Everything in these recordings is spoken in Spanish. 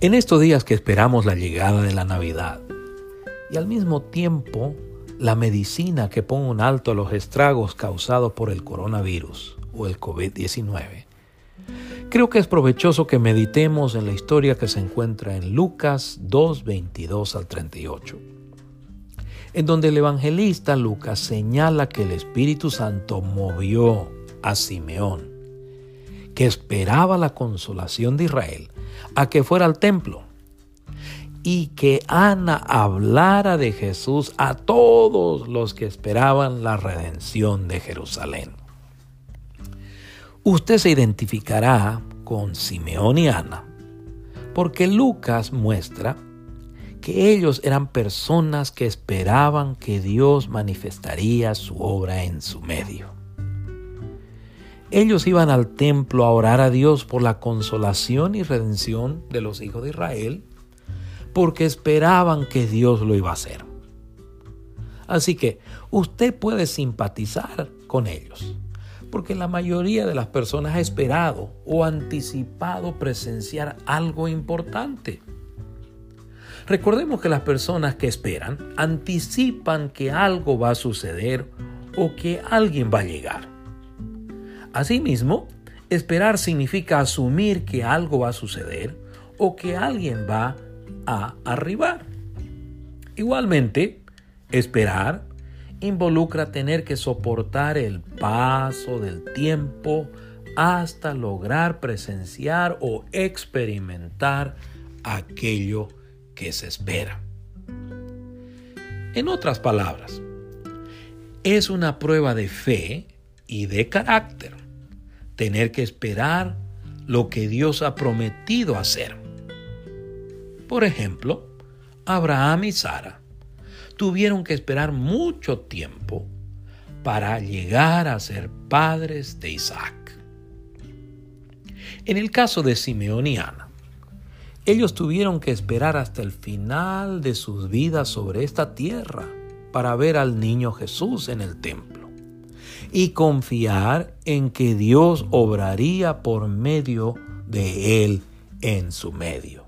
En estos días que esperamos la llegada de la Navidad y al mismo tiempo la medicina que pone un alto a los estragos causados por el coronavirus o el COVID-19, creo que es provechoso que meditemos en la historia que se encuentra en Lucas 2, 22 al 38, en donde el evangelista Lucas señala que el Espíritu Santo movió a Simeón, que esperaba la consolación de Israel, a que fuera al templo y que Ana hablara de Jesús a todos los que esperaban la redención de Jerusalén. Usted se identificará con Simeón y Ana, porque Lucas muestra que ellos eran personas que esperaban que Dios manifestaría su obra en su medio. Ellos iban al templo a orar a Dios por la consolación y redención de los hijos de Israel, porque esperaban que Dios lo iba a hacer. Así que usted puede simpatizar con ellos, porque la mayoría de las personas ha esperado o anticipado presenciar algo importante. Recordemos que las personas que esperan anticipan que algo va a suceder o que alguien va a llegar. Asimismo, esperar significa asumir que algo va a suceder o que alguien va a arribar. Igualmente, esperar involucra tener que soportar el paso del tiempo hasta lograr presenciar o experimentar aquello que se espera. En otras palabras, es una prueba de fe y de carácter tener que esperar lo que Dios ha prometido hacer. Por ejemplo, Abraham y Sara tuvieron que esperar mucho tiempo para llegar a ser padres de Isaac. En el caso de Simeón y Ana, ellos tuvieron que esperar hasta el final de sus vidas sobre esta tierra para ver al niño Jesús en el templo y confiar en que Dios obraría por medio de él en su medio.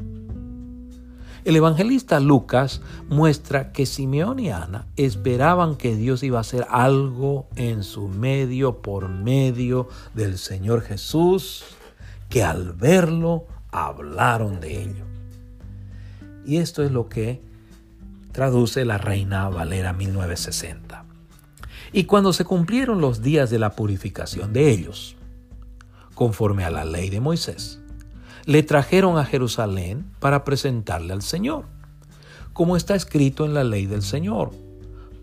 El evangelista Lucas muestra que Simeón y Ana esperaban que Dios iba a hacer algo en su medio por medio del Señor Jesús, que al verlo hablaron de ello. Y esto es lo que traduce la Reina Valera 1960. Y cuando se cumplieron los días de la purificación de ellos, conforme a la ley de Moisés, le trajeron a Jerusalén para presentarle al Señor, como está escrito en la ley del Señor.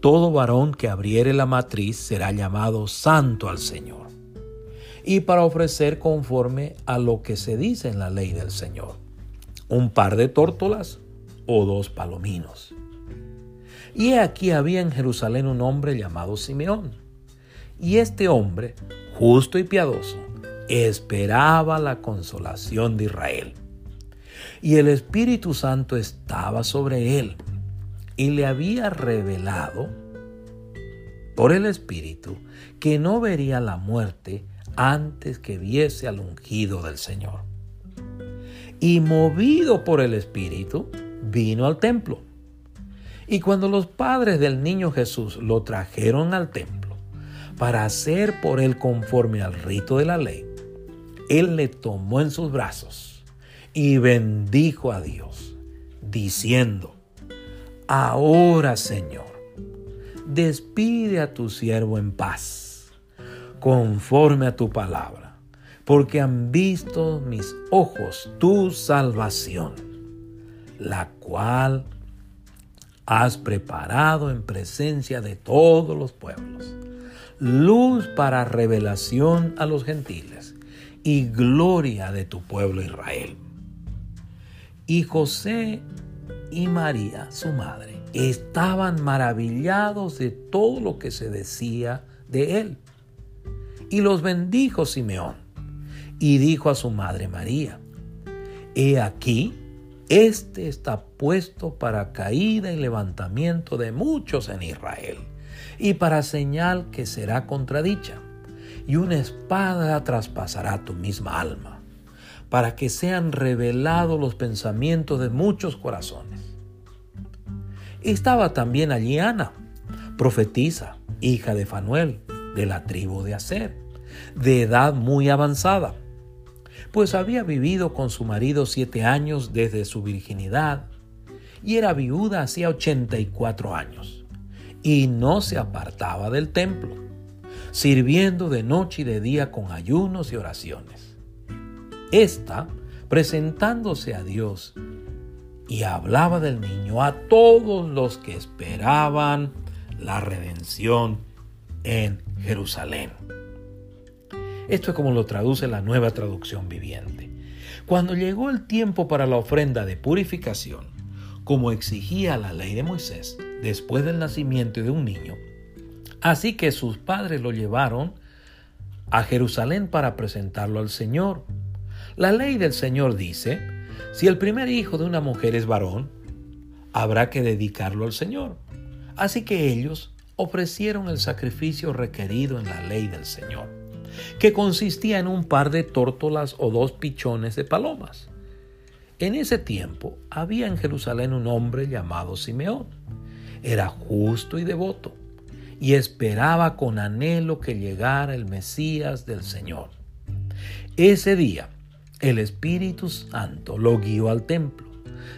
Todo varón que abriere la matriz será llamado santo al Señor. Y para ofrecer conforme a lo que se dice en la ley del Señor, un par de tórtolas o dos palominos. Y aquí había en Jerusalén un hombre llamado Simeón. Y este hombre, justo y piadoso, esperaba la consolación de Israel. Y el Espíritu Santo estaba sobre él y le había revelado por el Espíritu que no vería la muerte antes que viese al ungido del Señor. Y movido por el Espíritu, vino al templo. Y cuando los padres del niño Jesús lo trajeron al templo para hacer por él conforme al rito de la ley, él le tomó en sus brazos y bendijo a Dios, diciendo, Ahora Señor, despide a tu siervo en paz, conforme a tu palabra, porque han visto mis ojos tu salvación, la cual has preparado en presencia de todos los pueblos, luz para revelación a los gentiles y gloria de tu pueblo Israel. Y José y María, su madre, estaban maravillados de todo lo que se decía de él. Y los bendijo Simeón y dijo a su madre María, He aquí, este está puesto para caída y levantamiento de muchos en Israel, y para señal que será contradicha, y una espada traspasará tu misma alma, para que sean revelados los pensamientos de muchos corazones. Estaba también allí Ana, profetisa, hija de Fanuel, de la tribu de Aser, de edad muy avanzada, pues había vivido con su marido siete años desde su virginidad y era viuda hacía 84 años, y no se apartaba del templo, sirviendo de noche y de día con ayunos y oraciones. Esta, presentándose a Dios, y hablaba del niño a todos los que esperaban la redención en Jerusalén. Esto es como lo traduce la nueva traducción viviente. Cuando llegó el tiempo para la ofrenda de purificación, como exigía la ley de Moisés, después del nacimiento de un niño. Así que sus padres lo llevaron a Jerusalén para presentarlo al Señor. La ley del Señor dice, si el primer hijo de una mujer es varón, habrá que dedicarlo al Señor. Así que ellos ofrecieron el sacrificio requerido en la ley del Señor, que consistía en un par de tórtolas o dos pichones de palomas. En ese tiempo había en Jerusalén un hombre llamado Simeón. Era justo y devoto y esperaba con anhelo que llegara el Mesías del Señor. Ese día el Espíritu Santo lo guió al templo,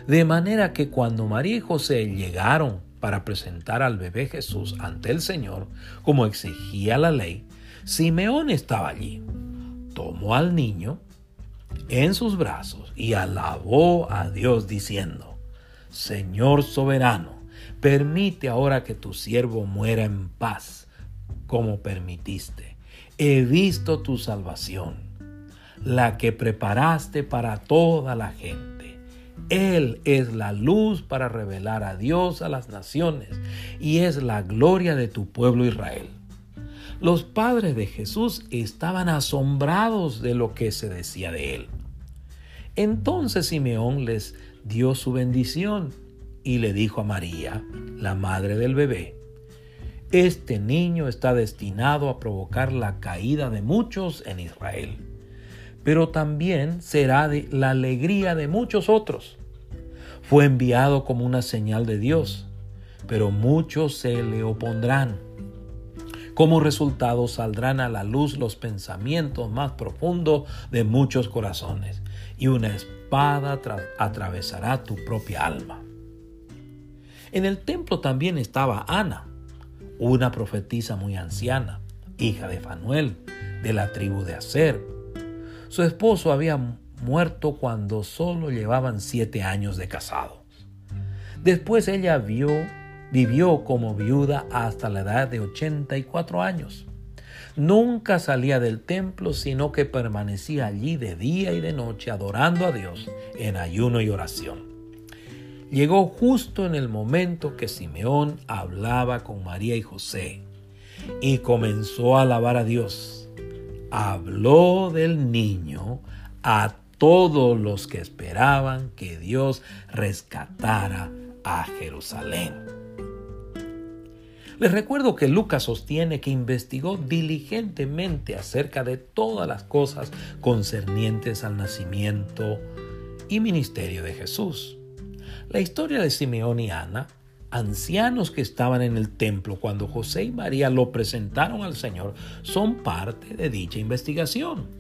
de manera que cuando María y José llegaron para presentar al bebé Jesús ante el Señor, como exigía la ley, Simeón estaba allí. Tomó al niño en sus brazos y alabó a Dios diciendo, Señor soberano, permite ahora que tu siervo muera en paz, como permitiste. He visto tu salvación, la que preparaste para toda la gente. Él es la luz para revelar a Dios a las naciones y es la gloria de tu pueblo Israel. Los padres de Jesús estaban asombrados de lo que se decía de él. Entonces Simeón les dio su bendición y le dijo a María, la madre del bebé, este niño está destinado a provocar la caída de muchos en Israel, pero también será de la alegría de muchos otros. Fue enviado como una señal de Dios, pero muchos se le opondrán como resultado saldrán a la luz los pensamientos más profundos de muchos corazones y una espada atravesará tu propia alma. En el templo también estaba Ana, una profetisa muy anciana, hija de Fanuel, de la tribu de Aser. Su esposo había muerto cuando solo llevaban siete años de casados. Después ella vio Vivió como viuda hasta la edad de 84 años. Nunca salía del templo, sino que permanecía allí de día y de noche adorando a Dios en ayuno y oración. Llegó justo en el momento que Simeón hablaba con María y José y comenzó a alabar a Dios. Habló del niño a todos los que esperaban que Dios rescatara a Jerusalén. Les recuerdo que Lucas sostiene que investigó diligentemente acerca de todas las cosas concernientes al nacimiento y ministerio de Jesús. La historia de Simeón y Ana, ancianos que estaban en el templo cuando José y María lo presentaron al Señor, son parte de dicha investigación.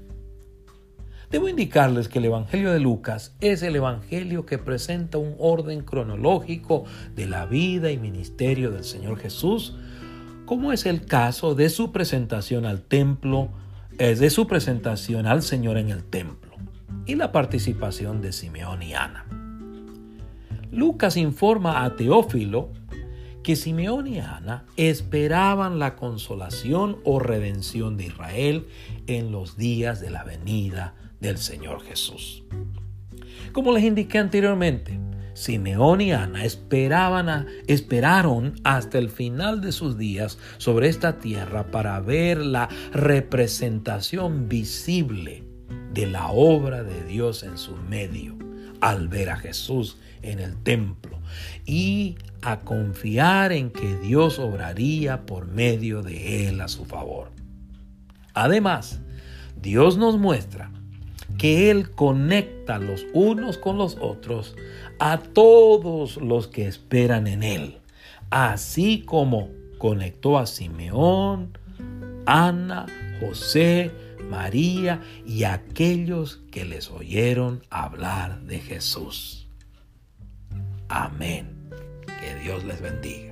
Debo indicarles que el Evangelio de Lucas es el Evangelio que presenta un orden cronológico de la vida y ministerio del Señor Jesús, como es el caso de su presentación al templo, es de su presentación al Señor en el templo y la participación de Simeón y Ana. Lucas informa a Teófilo que Simeón y Ana esperaban la consolación o redención de Israel en los días de la venida del Señor Jesús. Como les indiqué anteriormente, Simeón y Ana esperaban esperaron hasta el final de sus días sobre esta tierra para ver la representación visible de la obra de Dios en su medio, al ver a Jesús en el templo y a confiar en que Dios obraría por medio de él a su favor. Además, Dios nos muestra que Él conecta los unos con los otros a todos los que esperan en Él, así como conectó a Simeón, Ana, José, María y aquellos que les oyeron hablar de Jesús. Amén. Que Dios les bendiga.